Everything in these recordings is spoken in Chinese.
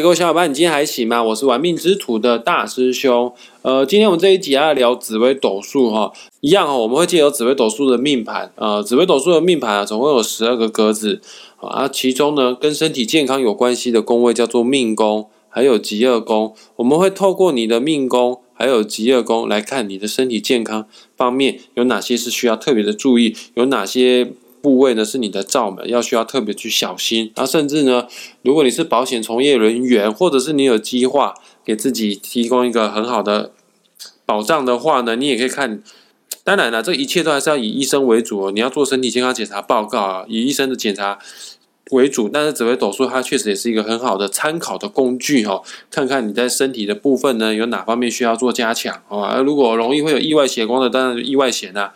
各位小伙伴，你今天还行吗？我是玩命之徒的大师兄。呃，今天我们这一集要聊紫微斗数哈，一样哈，我们会借由紫微斗数的命盘，呃，紫微斗数的命盘啊，总共有十二个格子啊，其中呢，跟身体健康有关系的宫位叫做命宫，还有吉厄宫。我们会透过你的命宫还有吉厄宫来看你的身体健康方面有哪些是需要特别的注意，有哪些。部位呢是你的罩门，要需要特别去小心。然后甚至呢，如果你是保险从业人员，或者是你有计划给自己提供一个很好的保障的话呢，你也可以看。当然了，这一切都还是要以医生为主哦。你要做身体健康检查报告啊，以医生的检查为主。但是紫微斗数它确实也是一个很好的参考的工具哦，看看你在身体的部分呢有哪方面需要做加强啊。如果容易会有意外血光的，当然意外险啊。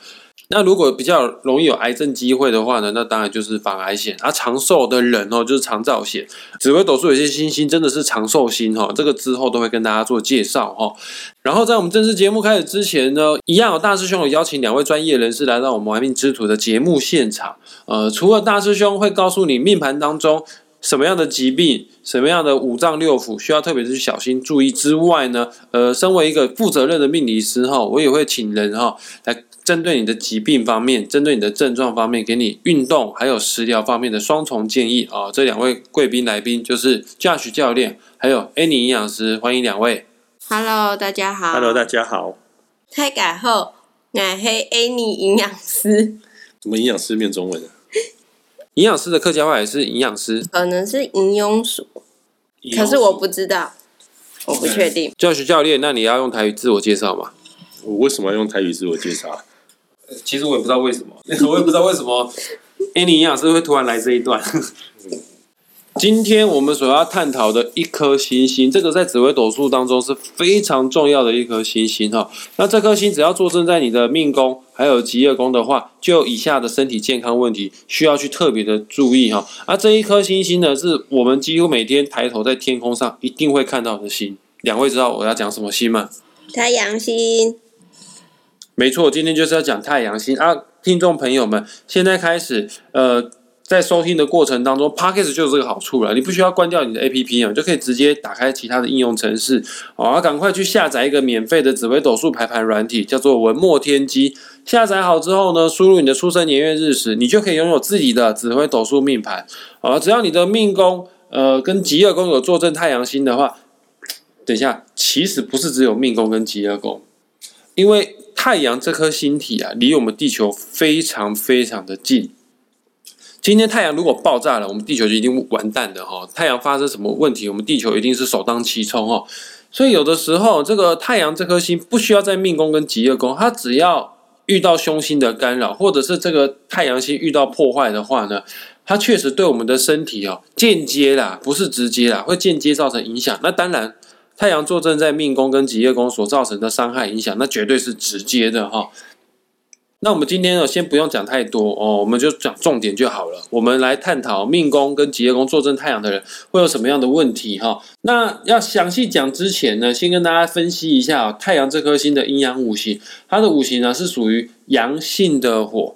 那如果比较容易有癌症机会的话呢，那当然就是防癌险。而长寿的人哦，就是长照险。紫微斗数有些星星真的是长寿星哈，这个之后都会跟大家做介绍哈。然后在我们正式节目开始之前呢，一样有大师兄有邀请两位专业人士来到我们玩命之徒的节目现场。呃，除了大师兄会告诉你命盘当中什么样的疾病、什么样的五脏六腑需要特别去小心注意之外呢，呃，身为一个负责任的命理师哈，我也会请人哈来。针对你的疾病方面，针对你的症状方面，给你运动还有食疗方面的双重建议啊！这两位贵宾来宾就是 Josh 教练，还有 Annie 营养师，欢迎两位。Hello，大家好。Hello，大家好。太改后，乃黑 Annie 营养师。怎么营养师变中文了？营养师的客家话也是营养师，可能是营养鼠，可是我不知道，我不确定。Josh 教练，那你要用台语自我介绍吗？我为什么要用台语自我介绍？其实我也不知道为什么，我也不知道为什么 Annie 营养师会突然来这一段。今天我们所要探讨的一颗星星，这个在紫微斗数当中是非常重要的一颗星星哈。那这颗星只要坐镇在你的命宫还有吉业宫的话，就有以下的身体健康问题需要去特别的注意哈。而这一颗星星呢，是我们几乎每天抬头在天空上一定会看到的星。两位知道我要讲什么星吗？太阳星。没错，今天就是要讲太阳星啊！听众朋友们，现在开始，呃，在收听的过程当中，Podcast 就有这个好处了，你不需要关掉你的 APP 啊，就可以直接打开其他的应用程式，啊，赶快去下载一个免费的紫微斗数排盘软体，叫做文墨天机。下载好之后呢，输入你的出生年月日时，你就可以拥有自己的紫微斗数命盘。啊，只要你的命宫，呃，跟吉厄宫有坐镇太阳星的话，等一下，其实不是只有命宫跟吉厄宫，因为。太阳这颗星体啊，离我们地球非常非常的近。今天太阳如果爆炸了，我们地球就一定完蛋的哈。太阳发生什么问题，我们地球一定是首当其冲哈。所以有的时候，这个太阳这颗星不需要在命宫跟吉业宫，它只要遇到凶星的干扰，或者是这个太阳星遇到破坏的话呢，它确实对我们的身体哦，间接啦，不是直接啦，会间接造成影响。那当然。太阳坐镇在命宫跟吉业宫所造成的伤害影响，那绝对是直接的哈。那我们今天呢，先不用讲太多哦，我们就讲重点就好了。我们来探讨命宫跟吉业宫坐镇太阳的人会有什么样的问题哈。那要详细讲之前呢，先跟大家分析一下太阳这颗星的阴阳五行，它的五行呢是属于阳性的火。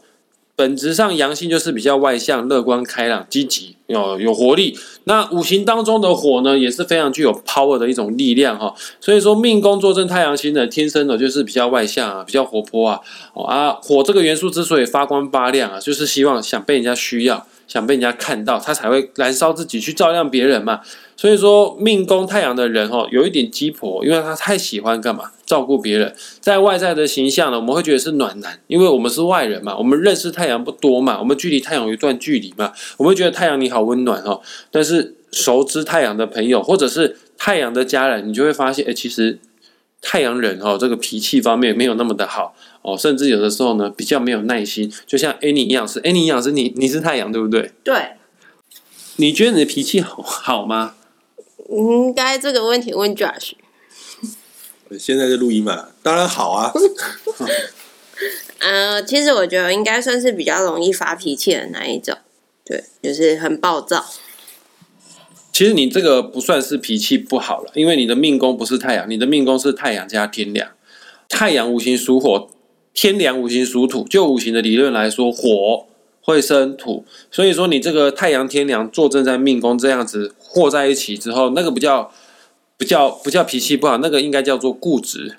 本质上，阳性就是比较外向、乐观、开朗、积极，有有活力。那五行当中的火呢，也是非常具有 power 的一种力量哈。所以说，命宫坐镇太阳星的，天生的就是比较外向啊，比较活泼啊。啊，火这个元素之所以发光发亮啊，就是希望想被人家需要。想被人家看到，他才会燃烧自己去照亮别人嘛。所以说，命宫太阳的人哦，有一点鸡婆，因为他太喜欢干嘛？照顾别人。在外在的形象呢，我们会觉得是暖男，因为我们是外人嘛，我们认识太阳不多嘛，我们距离太阳有一段距离嘛，我们会觉得太阳你好温暖哦。但是熟知太阳的朋友，或者是太阳的家人，你就会发现，哎，其实。太阳人哦，这个脾气方面没有那么的好哦，甚至有的时候呢比较没有耐心。就像 Annie 营养师，Annie 营养师，你你是太阳对不对？对。你觉得你的脾气好好吗？应该这个问题问 Josh。现在在录音嘛，当然好啊。呃，其实我觉得应该算是比较容易发脾气的那一种，对，就是很暴躁。其实你这个不算是脾气不好了，因为你的命宫不是太阳，你的命宫是太阳加天梁。太阳五行属火，天梁五行属土。就五行的理论来说，火会生土，所以说你这个太阳天梁坐镇在命宫这样子和在一起之后，那个不叫不叫不叫脾气不好，那个应该叫做固执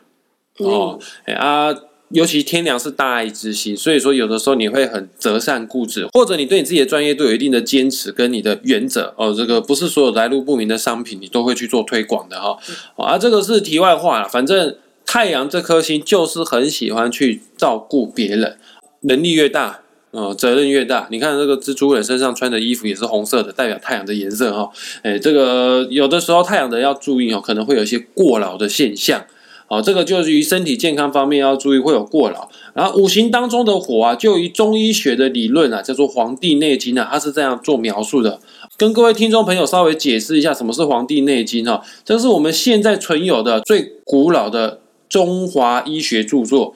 哦。哎啊，尤其天梁是大爱之心，所以说有的时候你会很择善固执，或者你对你自己的专业都有一定的坚持跟你的原则哦。这个不是所有来路不明的商品你都会去做推广的哈。啊，这个是题外话了，反正太阳这颗星就是很喜欢去照顾别人，能力越大。哦，责任越大，你看这个蜘蛛人身上穿的衣服也是红色的，代表太阳的颜色哈。哎，这个有的时候太阳的要注意哦，可能会有一些过劳的现象。好，这个就是于身体健康方面要注意会有过劳。然后五行当中的火啊，就于中医学的理论啊，叫做《黄帝内经》啊，它是这样做描述的。跟各位听众朋友稍微解释一下，什么是《黄帝内经》哈？这是我们现在存有的最古老的中华医学著作。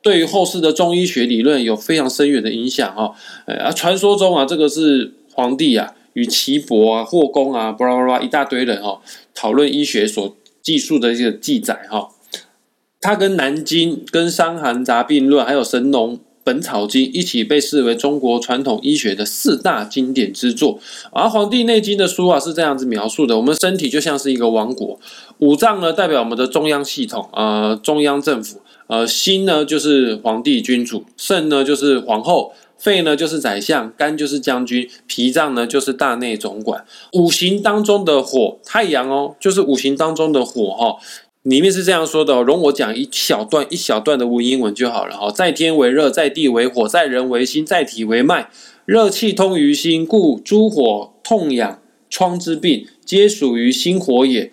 对于后世的中医学理论有非常深远的影响哈，啊，传说中啊，这个是皇帝啊与岐伯啊、霍公啊，巴拉巴拉一大堆人哈讨论医学所记述的一些记载哈，他跟《南京》、跟《伤寒杂病论》还有《神农本草经》一起被视为中国传统医学的四大经典之作。而《黄帝内经》的书啊是这样子描述的：我们身体就像是一个王国，五脏呢代表我们的中央系统呃，中央政府。呃，心呢就是皇帝君主，肾呢就是皇后，肺呢就是宰相，肝就是将军，脾脏呢就是大内总管。五行当中的火，太阳哦，就是五行当中的火哈。里面是这样说的，容我讲一小段一小段的文言文就好了哈。在天为热，在地为火，在人为心，在体为脉。热气通于心，故诸火痛痒疮之病，皆属于心火也。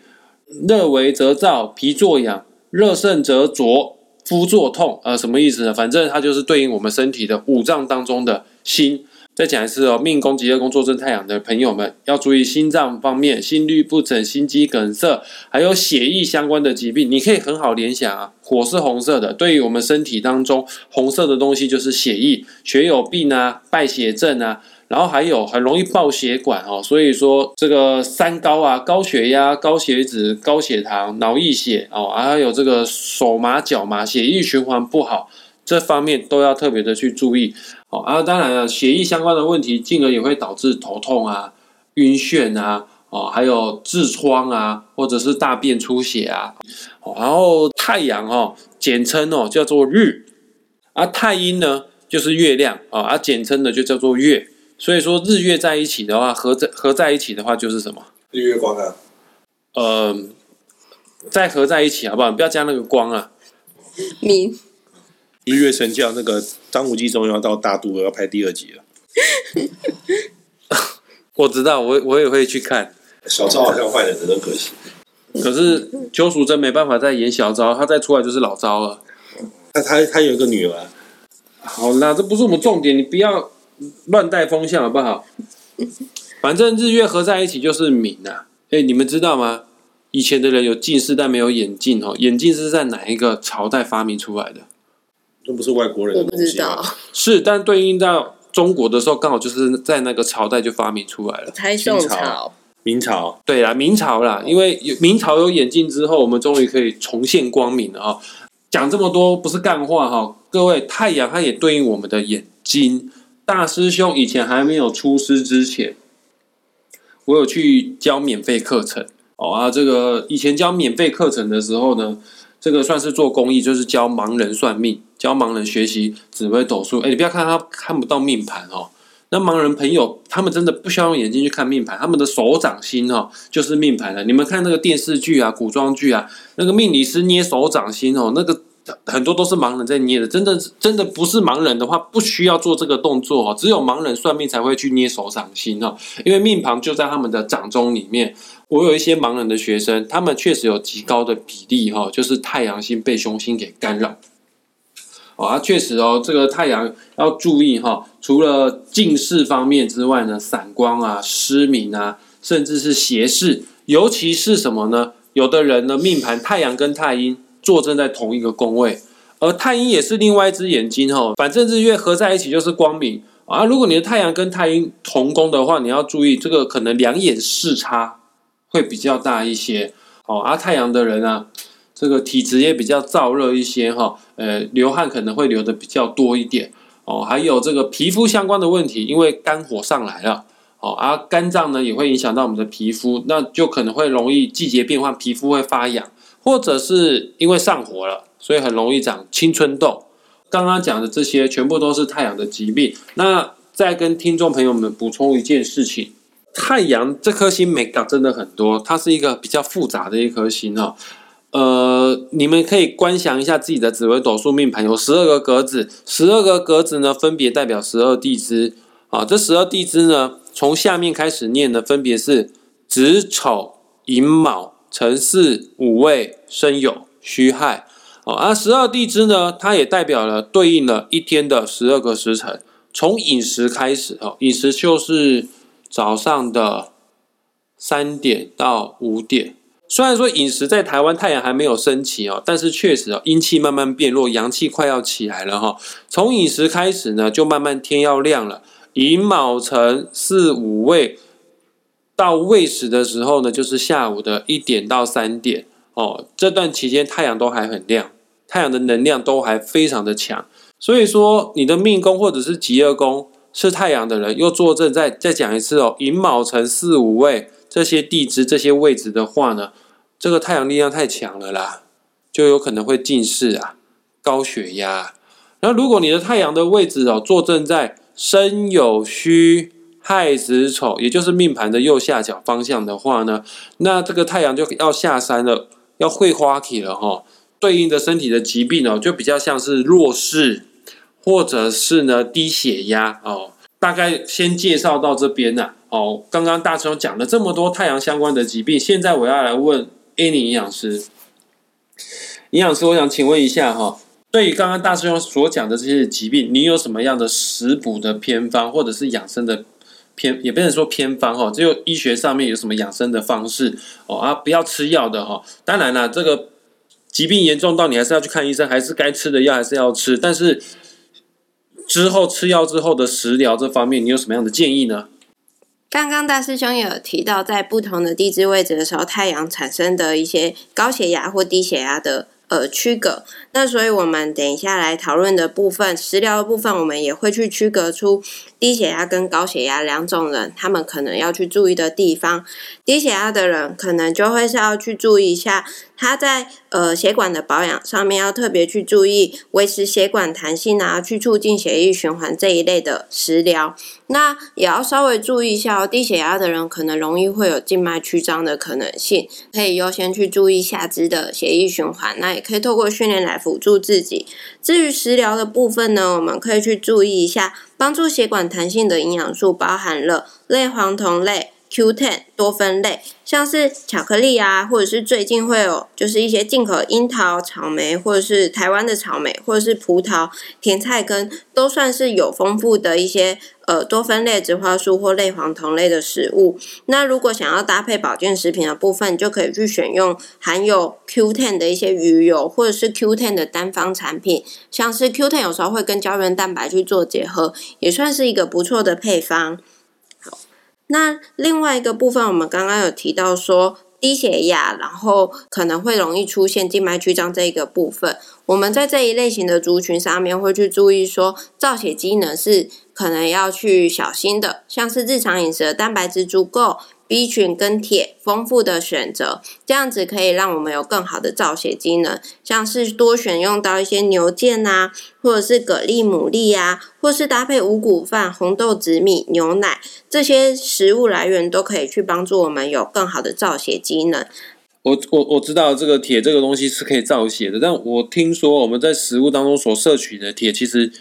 热为则燥，脾作痒；热盛则浊。肤作痛，呃，什么意思呢？反正它就是对应我们身体的五脏当中的心。再讲一次哦，命宫、吉业宫坐镇太阳的朋友们要注意心脏方面，心律不整、心肌梗塞，还有血液相关的疾病。你可以很好联想啊，火是红色的，对于我们身体当中红色的东西就是血液，血有病啊，败血症啊。然后还有很容易爆血管哦，所以说这个三高啊，高血压、高血脂、高血糖、脑溢血哦，还有这个手麻脚麻、血液循环不好，这方面都要特别的去注意哦。啊，当然了，血液相关的问题，进而也会导致头痛啊、晕眩啊，哦，还有痔疮啊，或者是大便出血啊。然后太阳哦，简称哦叫做日，而太阴呢就是月亮啊，而简称的就叫做月。所以说日月在一起的话，合在合在一起的话就是什么？日月光啊。呃，再合在一起好不好？不要加那个光啊。明。日月神教那个张无忌终于要到大都了，要拍第二集了。我知道，我我也会去看。小昭好像坏人，真可惜。可是邱淑贞没办法再演小昭，她再出来就是老昭了。那她她有一个女儿。好啦，这不是我们重点，你不要。乱带风向好不好？反正日月合在一起就是明啊！哎，你们知道吗？以前的人有近视但没有眼镜哦，眼镜是在哪一个朝代发明出来的？那不是外国人的东西是，但对应到中国的时候，刚好就是在那个朝代就发明出来了。太宋朝、明朝，对啦，明朝啦，因为有明朝有眼镜之后，我们终于可以重现光明了啊！讲这么多不是干话哈，各位，太阳它也对应我们的眼睛。大师兄以前还没有出师之前，我有去教免费课程哦啊，这个以前教免费课程的时候呢，这个算是做公益，就是教盲人算命，教盲人学习紫微斗数。哎，你不要看他看不到命盘哦，那盲人朋友他们真的不需要用眼睛去看命盘，他们的手掌心哦就是命盘了。你们看那个电视剧啊、古装剧啊，那个命理师捏手掌心哦，那个。很多都是盲人在捏的，真的真的不是盲人的话，不需要做这个动作哦。只有盲人算命才会去捏手掌心哦，因为命盘就在他们的掌中里面。我有一些盲人的学生，他们确实有极高的比例哈，就是太阳星被凶星给干扰。哦，啊，确实哦，这个太阳要注意哈，除了近视方面之外呢，散光啊、失明啊，甚至是斜视，尤其是什么呢？有的人的命盘太阳跟太阴。坐镇在同一个宫位，而太阴也是另外一只眼睛哈。反正日月合在一起就是光明啊。如果你的太阳跟太阴同宫的话，你要注意这个可能两眼视差会比较大一些哦。而太阳的人啊，这个体质也比较燥热一些哈，呃，流汗可能会流的比较多一点哦，还有这个皮肤相关的问题，因为肝火上来了。哦，而肝脏呢也会影响到我们的皮肤，那就可能会容易季节变换，皮肤会发痒，或者是因为上火了，所以很容易长青春痘。刚刚讲的这些全部都是太阳的疾病。那再跟听众朋友们补充一件事情：太阳这颗星美感真的很多，它是一个比较复杂的一颗星哦。呃，你们可以观想一下自己的紫微斗数命盘，有十二个格子，十二个格子呢分别代表十二地支啊。这十二地支呢。从下面开始念的分别是子丑寅卯辰巳午未申酉戌亥哦，而十二地支呢，它也代表了对应了一天的十二个时辰。从饮食开始哦，饮食就是早上的三点到五点。虽然说饮食在台湾太阳还没有升起哦，但是确实哦，阴气慢慢变弱，阳气快要起来了哈。从饮食开始呢，就慢慢天要亮了。寅卯辰巳午未到未时的时候呢，就是下午的一点到三点哦。这段期间太阳都还很亮，太阳的能量都还非常的强。所以说，你的命宫或者是吉厄宫是太阳的人，又坐镇再再讲一次哦，寅卯辰巳午未这些地支这些位置的话呢，这个太阳力量太强了啦，就有可能会近视啊，高血压。然后如果你的太阳的位置哦，坐镇在申酉戌亥子丑，也就是命盘的右下角方向的话呢，那这个太阳就要下山了，要会花体了哈。对应的身体的疾病哦，就比较像是弱视，或者是呢低血压哦。大概先介绍到这边呐。哦，刚刚大师兄讲了这么多太阳相关的疾病，现在我要来问 Annie 营养师。营养师，我想请问一下哈。对于刚刚大师兄所讲的这些疾病，你有什么样的食补的偏方，或者是养生的偏，也不能说偏方哈，只有医学上面有什么养生的方式哦啊，不要吃药的哈。当然了，这个疾病严重到你还是要去看医生，还是该吃的药还是要吃。但是之后吃药之后的食疗这方面，你有什么样的建议呢？刚刚大师兄有提到，在不同的地质位置的时候，太阳产生的一些高血压或低血压的。呃，区隔。那所以我们等一下来讨论的部分，食疗的部分，我们也会去区隔出低血压跟高血压两种人，他们可能要去注意的地方。低血压的人，可能就会是要去注意一下。它在呃血管的保养上面要特别去注意维持血管弹性啊，去促进血液循环这一类的食疗。那也要稍微注意一下哦，低血压的人可能容易会有静脉曲张的可能性，可以优先去注意下肢的血液循环。那也可以透过训练来辅助自己。至于食疗的部分呢，我们可以去注意一下，帮助血管弹性的营养素包含了类黄酮类。Q10 多酚类，像是巧克力啊，或者是最近会有就是一些进口樱桃、草莓，或者是台湾的草莓，或者是葡萄、甜菜根，都算是有丰富的一些呃多酚类植化素或类黄酮类的食物。那如果想要搭配保健食品的部分，就可以去选用含有 Q10 的一些鱼油，或者是 Q10 的单方产品，像是 Q10 有时候会跟胶原蛋白去做结合，也算是一个不错的配方。那另外一个部分，我们刚刚有提到说低血压，然后可能会容易出现静脉曲张这一个部分，我们在这一类型的族群上面会去注意说造血机能是可能要去小心的，像是日常饮食的蛋白质足够。B 群跟铁丰富的选择，这样子可以让我们有更好的造血机能。像是多选用到一些牛腱啊，或者是蛤蜊、牡蛎啊，或是搭配五谷饭、红豆、紫米、牛奶这些食物来源，都可以去帮助我们有更好的造血机能。我我我知道这个铁这个东西是可以造血的，但我听说我们在食物当中所摄取的铁，其实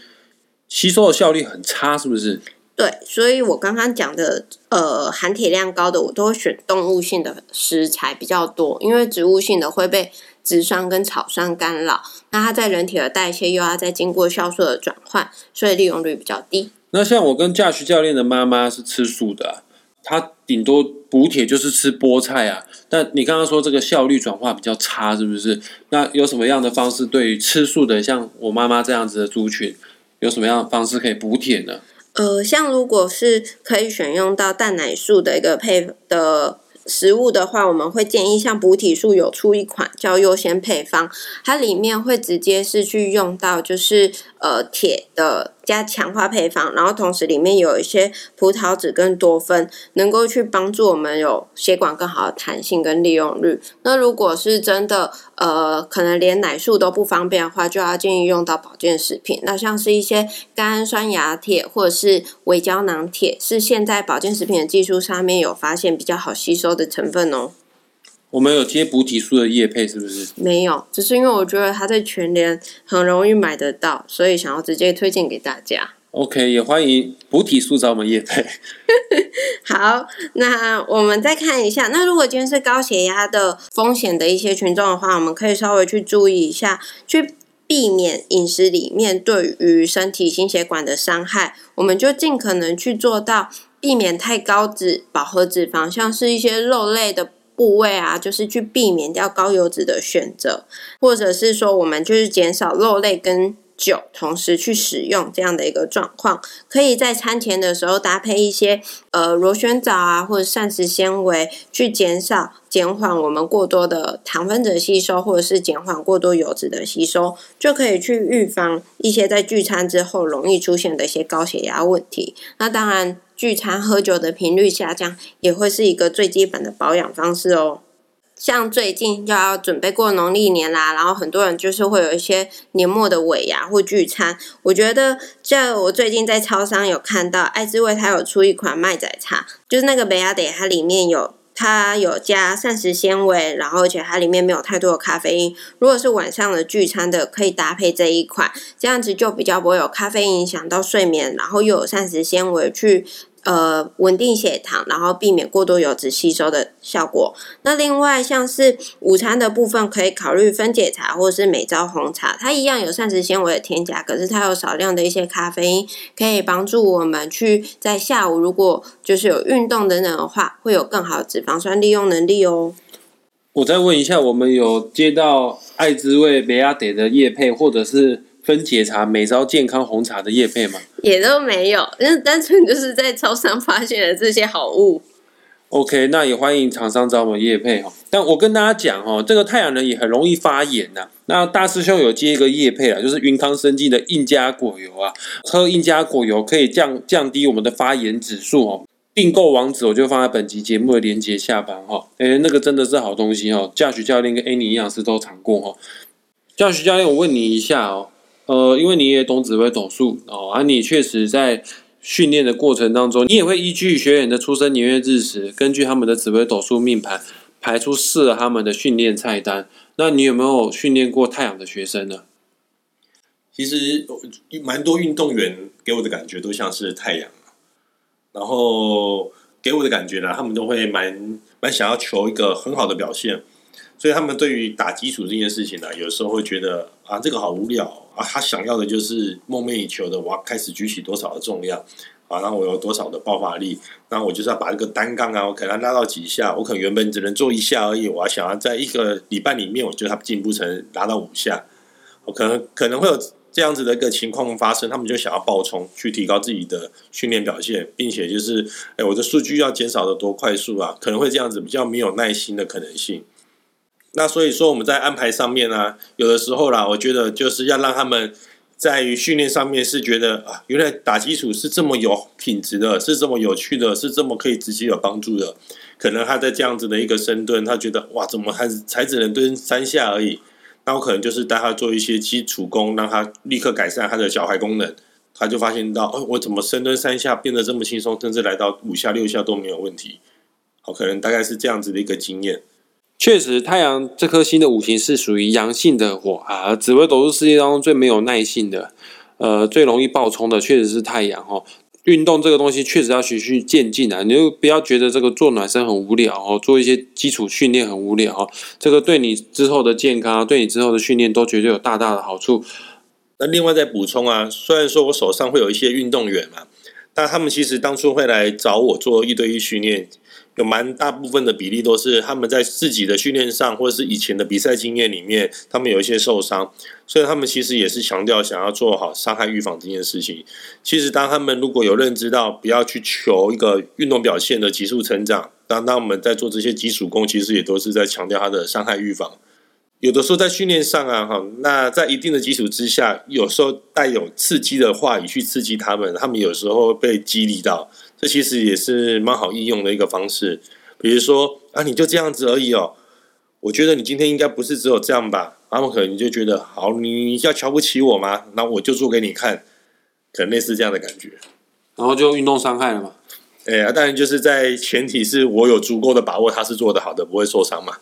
吸收的效率很差，是不是？对，所以我刚刚讲的，呃，含铁量高的，我都会选动物性的食材比较多，因为植物性的会被植酸跟草酸干扰，那它在人体的代谢又要再经过酵素的转换，所以利用率比较低。那像我跟驾驶教练的妈妈是吃素的，她顶多补铁就是吃菠菜啊。那你刚刚说这个效率转化比较差，是不是？那有什么样的方式对于吃素的，像我妈妈这样子的族群，有什么样的方式可以补铁呢？呃，像如果是可以选用到蛋奶素的一个配的食物的话，我们会建议像补体素有出一款叫优先配方，它里面会直接是去用到就是呃铁的加强化配方，然后同时里面有一些葡萄籽跟多酚，能够去帮助我们有血管更好的弹性跟利用率。那如果是真的呃，可能连奶素都不方便的话，就要建议用到保健食品。那像是一些甘氨酸亚铁或者是微胶囊铁，是现在保健食品的技术上面有发现比较好吸收的成分哦。我们有接补体素的叶配是不是？没有，只是因为我觉得它在全联很容易买得到，所以想要直接推荐给大家。OK，也欢迎补体素找我们叶配。好，那我们再看一下，那如果今天是高血压的风险的一些群众的话，我们可以稍微去注意一下，去避免饮食里面对于身体心血管的伤害，我们就尽可能去做到避免太高脂、饱和脂肪，像是一些肉类的。部位啊，就是去避免掉高油脂的选择，或者是说我们就是减少肉类跟酒同时去使用这样的一个状况，可以在餐前的时候搭配一些呃螺旋藻啊或者膳食纤维，去减少减缓我们过多的糖分子吸收，或者是减缓过多油脂的吸收，就可以去预防一些在聚餐之后容易出现的一些高血压问题。那当然。聚餐喝酒的频率下降，也会是一个最基本的保养方式哦。像最近又要准备过农历年啦，然后很多人就是会有一些年末的尾牙或聚餐。我觉得，这我最近在超商有看到，爱滋味它有出一款麦仔茶，就是那个贝亚德，它里面有它有加膳食纤维，然后而且它里面没有太多的咖啡因。如果是晚上的聚餐的，可以搭配这一款，这样子就比较不会有咖啡因影响到睡眠，然后又有膳食纤维去。呃，稳定血糖，然后避免过多油脂吸收的效果。那另外像是午餐的部分，可以考虑分解茶或是美招红茶，它一样有膳食纤维的添加，可是它有少量的一些咖啡因，可以帮助我们去在下午如果就是有运动等等的话，会有更好的脂肪酸利用能力哦。我再问一下，我们有接到爱滋味美亚德的叶配，或者是分解茶美招健康红茶的叶配吗？也都没有，就是单纯就是在超商发现了这些好物。OK，那也欢迎厂商找我们叶配哈。但我跟大家讲哦，这个太阳能也很容易发炎呐、那大师兄有接一个叶配啊，就是云康生技的印加果油啊，喝印加果油可以降降低我们的发炎指数哦。订购网址我就放在本集节目的连接下方哈。诶，那个真的是好东西哦，教学教练跟 Annie 营养师都尝过哈。教学教练，我问你一下哦，呃，因为你也懂紫微斗数哦，啊，你确实在训练的过程当中，你也会依据学员的出生年月日时，根据他们的紫微斗数命盘排出适合他们的训练菜单。那你有没有训练过太阳的学生呢？其实蛮多运动员给我的感觉都像是太阳，然后给我的感觉呢，他们都会蛮蛮想要求一个很好的表现，所以他们对于打基础这件事情呢，有时候会觉得啊，这个好无聊啊，他想要的就是梦寐以求的，我要开始举起多少的重量啊，然后我有多少的爆发力，然后我就是要把这个单杠啊，我可能拉到几下，我可能原本只能做一下而已，我要想要在一个礼拜里面，我觉得他进步成拉到五下，我可能可能会有。这样子的一个情况发生，他们就想要爆冲，去提高自己的训练表现，并且就是，哎，我的数据要减少的多快速啊？可能会这样子比较没有耐心的可能性。那所以说我们在安排上面呢、有的时候啦，我觉得就是要让他们在于训练上面是觉得啊，原来打基础是这么有品质的，是这么有趣的，是这么可以直接有帮助的。可能他在这样子的一个深蹲，他觉得哇，怎么还才只能蹲三下而已？那我可能就是带他做一些基础功，让他立刻改善他的脚踝功能。他就发现到，哦，我怎么深蹲三下变得这么轻松，甚至来到五下六下都没有问题。好，可能大概是这样子的一个经验。确实，太阳这颗星的五行是属于阳性的火啊。紫微斗数世界当中最没有耐性的，呃，最容易爆冲的，确实是太阳哦。运动这个东西确实要循序渐进啊，你就不要觉得这个做暖身很无聊哦，做一些基础训练很无聊哦，这个对你之后的健康，对你之后的训练都绝对有大大的好处。那另外再补充啊，虽然说我手上会有一些运动员嘛，但他们其实当初会来找我做一对一训练，有蛮大部分的比例都是他们在自己的训练上，或者是以前的比赛经验里面，他们有一些受伤，所以他们其实也是强调想要做好伤害预防这件事情。其实当他们如果有认知到不要去求一个运动表现的急速成长，当当我们在做这些基础功，其实也都是在强调他的伤害预防。有的时候在训练上啊，哈，那在一定的基础之下，有时候带有刺激的话语去刺激他们，他们有时候被激励到，这其实也是蛮好应用的一个方式。比如说啊，你就这样子而已哦，我觉得你今天应该不是只有这样吧？他们可能就觉得好，你要瞧不起我吗？那我就做给你看，可能类似这样的感觉。然后就运动伤害了嘛？哎呀，当然就是在前提是我有足够的把握，他是做的好的，不会受伤嘛。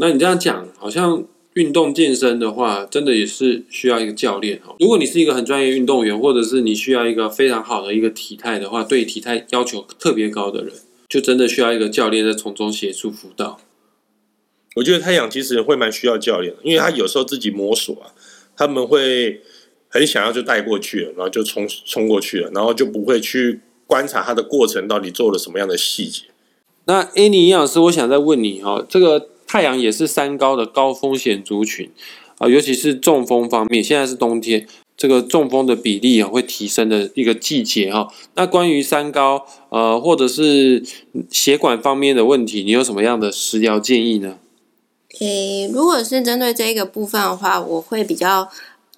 那你这样讲，好像运动健身的话，真的也是需要一个教练哦。如果你是一个很专业运动员，或者是你需要一个非常好的一个体态的话，对体态要求特别高的人，就真的需要一个教练在从中协助辅导。我觉得太阳其实会蛮需要教练的，因为他有时候自己摸索啊，他们会很想要就带过去了，然后就冲冲过去了，然后就不会去观察他的过程到底做了什么样的细节。那 Annie 营养师，我想再问你哈，这个。太阳也是三高的高风险族群啊，尤其是中风方面。现在是冬天，这个中风的比例啊会提升的一个季节哈。那关于三高呃，或者是血管方面的问题，你有什么样的食疗建议呢？诶，如果是针对这个部分的话，我会比较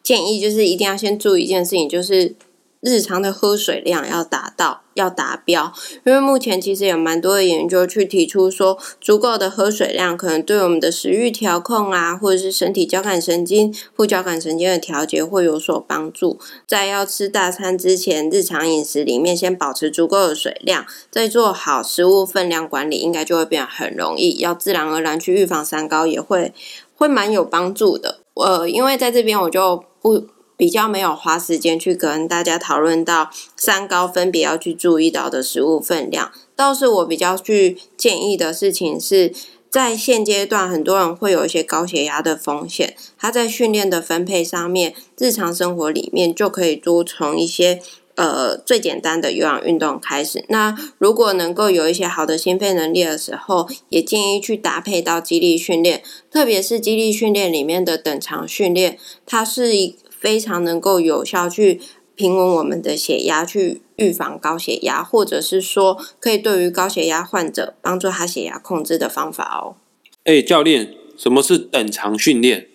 建议，就是一定要先注意一件事情，就是。日常的喝水量要达到，要达标，因为目前其实有蛮多的研究去提出说，足够的喝水量可能对我们的食欲调控啊，或者是身体交感神经、副交感神经的调节会有所帮助。在要吃大餐之前，日常饮食里面先保持足够的水量，再做好食物分量管理，应该就会变得很容易。要自然而然去预防三高，也会会蛮有帮助的。呃，因为在这边我就不。比较没有花时间去跟大家讨论到三高分别要去注意到的食物分量，倒是我比较去建议的事情是在现阶段，很多人会有一些高血压的风险，他在训练的分配上面，日常生活里面就可以多从一些呃最简单的有氧运动开始。那如果能够有一些好的心肺能力的时候，也建议去搭配到肌力训练，特别是肌力训练里面的等长训练，它是一。非常能够有效去平稳我们的血压，去预防高血压，或者是说可以对于高血压患者帮助他血压控制的方法哦。哎，教练，什么是等长训练？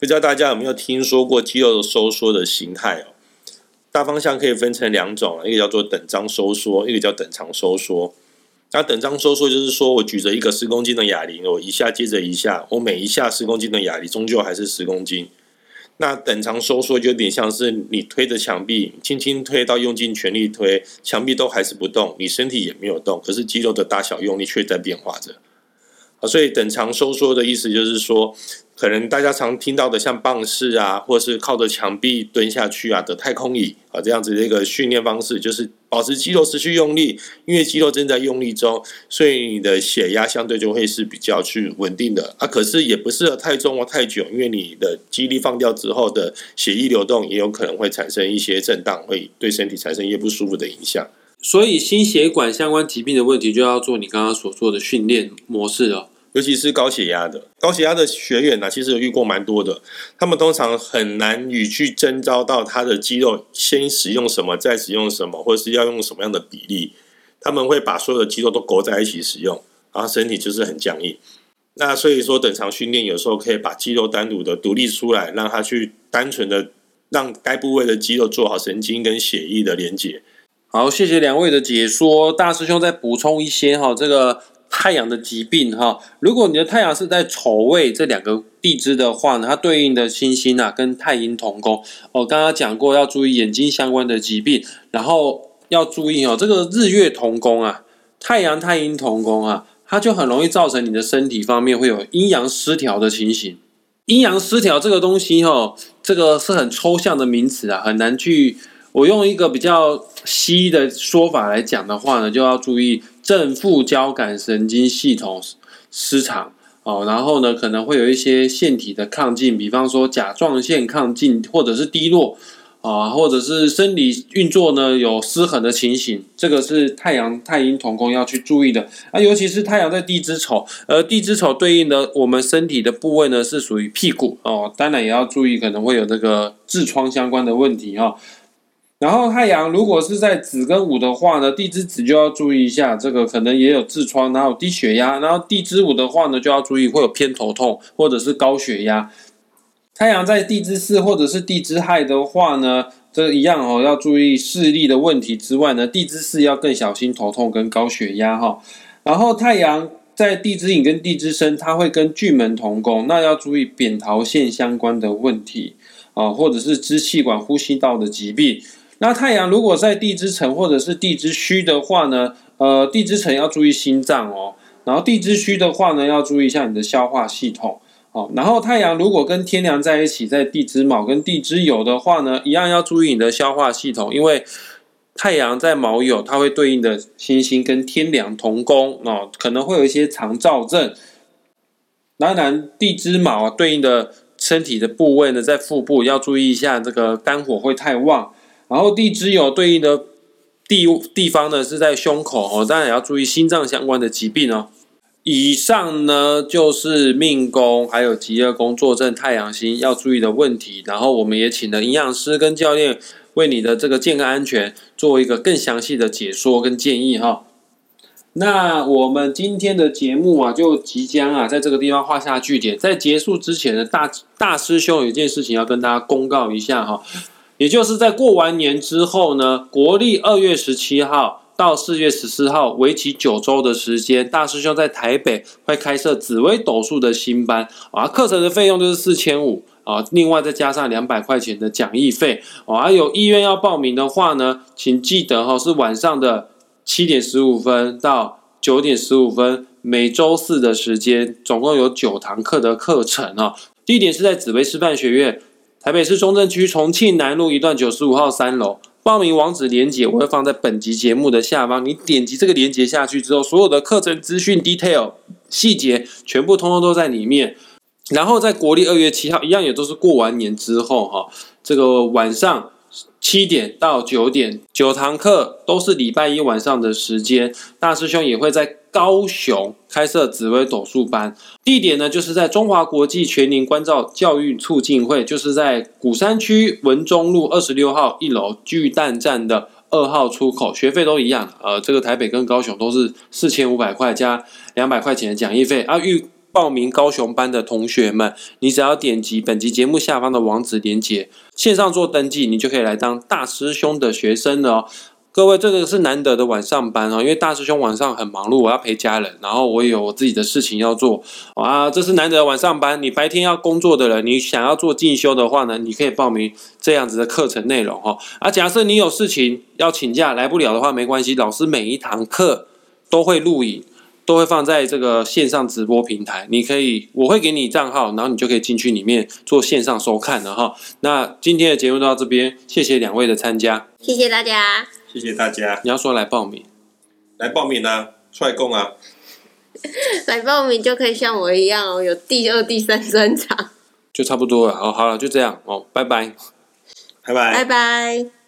不知道大家有没有听说过肌肉收缩的形态哦？大方向可以分成两种，一个叫做等张收缩，一个叫等长收缩。那等张收缩就是说我举着一个十公斤的哑铃，我一下接着一下，我每一下十公斤的哑铃终究还是十公斤。那等长收缩就有点像是你推着墙壁，轻轻推到用尽全力推，墙壁都还是不动，你身体也没有动，可是肌肉的大小用力却在变化着。啊，所以等长收缩的意思就是说。可能大家常听到的像棒式啊，或是靠着墙壁蹲下去啊的太空椅啊，这样子的一个训练方式，就是保持肌肉持续用力，因为肌肉正在用力中，所以你的血压相对就会是比较去稳定的啊。可是也不适合太重或太久，因为你的肌力放掉之后的血液流动也有可能会产生一些震荡，会对身体产生一些不舒服的影响。所以心血管相关疾病的问题，就要做你刚刚所做的训练模式了。尤其是高血压的，高血压的学员呢，其实有遇过蛮多的。他们通常很难以去征召到他的肌肉先使用什么，再使用什么，或者是要用什么样的比例。他们会把所有的肌肉都勾在一起使用，然后身体就是很僵硬。那所以说，等长训练有时候可以把肌肉单独的独立出来，让他去单纯的让该部位的肌肉做好神经跟血液的连接。好，谢谢两位的解说。大师兄再补充一些哈，这个。太阳的疾病哈，如果你的太阳是在丑位这两个地支的话呢，它对应的星星啊跟太阴同宫。我刚刚讲过要注意眼睛相关的疾病，然后要注意哦，这个日月同宫啊，太阳太阴同宫啊，它就很容易造成你的身体方面会有阴阳失调的情形。阴阳失调这个东西哈，这个是很抽象的名词啊，很难去。我用一个比较西医的说法来讲的话呢，就要注意正副交感神经系统失常哦，然后呢可能会有一些腺体的亢进，比方说甲状腺亢进或者是低落啊，或者是生理运作呢有失衡的情形，这个是太阳太阴同宫要去注意的啊，尤其是太阳在地支丑，而地支丑对应的我们身体的部位呢是属于屁股哦，当然也要注意可能会有这个痔疮相关的问题哈。然后太阳如果是在子跟午的话呢，地支子就要注意一下，这个可能也有痔疮，然后低血压。然后地支午的话呢，就要注意会有偏头痛或者是高血压。太阳在地支巳或者是地支亥的话呢，这一样哦，要注意视力的问题之外呢，地支巳要更小心头痛跟高血压哈。然后太阳在地支寅跟地支申，它会跟巨门同宫，那要注意扁桃腺相关的问题啊，或者是支气管、呼吸道的疾病。那太阳如果在地支辰或者是地支戌的话呢，呃，地支辰要注意心脏哦，然后地支戌的话呢，要注意一下你的消化系统哦。然后太阳如果跟天梁在一起，在地支卯跟地支酉的话呢，一样要注意你的消化系统，因为太阳在卯酉，它会对应的星星跟天梁同宫哦，可能会有一些肠燥症。当然，地支卯对应的身体的部位呢，在腹部要注意一下，这个肝火会太旺。然后地支有对应的地地方呢，是在胸口哦，当然也要注意心脏相关的疾病哦。以上呢就是命宫还有极恶宫坐镇太阳星要注意的问题。然后我们也请了营养师跟教练为你的这个健康安全做一个更详细的解说跟建议哈。那我们今天的节目啊，就即将啊在这个地方画下句点。在结束之前呢，大大师兄有一件事情要跟大家公告一下哈。也就是在过完年之后呢，国历二月十七号到四月十四号，为期九周的时间，大师兄在台北会开设紫微斗数的新班啊，课程的费用就是四千五啊，另外再加上两百块钱的讲义费啊，有意愿要报名的话呢，请记得哈，是晚上的七点十五分到九点十五分，每周四的时间，总共有九堂课的课程啊，地点是在紫薇师范学院。台北市中正区重庆南路一段九十五号三楼，报名网址连接我会放在本集节目的下方。你点击这个连接下去之后，所有的课程资讯、detail 细节全部通通都在里面。然后在国历二月七号，一样也都是过完年之后哈，这个晚上。七点到九点，九堂课都是礼拜一晚上的时间。大师兄也会在高雄开设紫微斗数班，地点呢就是在中华国际全龄关照教育促进会，就是在鼓山区文中路二十六号一楼巨蛋站的二号出口。学费都一样，呃，这个台北跟高雄都是四千五百块加两百块钱的讲义费啊。预报名高雄班的同学们，你只要点击本集节目下方的网址连接，线上做登记，你就可以来当大师兄的学生了哦。各位，这个是难得的晚上班哦，因为大师兄晚上很忙碌，我要陪家人，然后我有我自己的事情要做啊。这是难得的晚上班，你白天要工作的人，你想要做进修的话呢，你可以报名这样子的课程内容哈。啊，假设你有事情要请假来不了的话，没关系，老师每一堂课都会录影。都会放在这个线上直播平台，你可以，我会给你账号，然后你就可以进去里面做线上收看了哈。那今天的节目到这边，谢谢两位的参加，谢谢大家，谢谢大家。你要说来报名，来报名啊，出来供啊，来报名就可以像我一样哦，有第二、第三专场，就差不多了哦。好了，就这样哦，拜拜，拜拜，拜拜。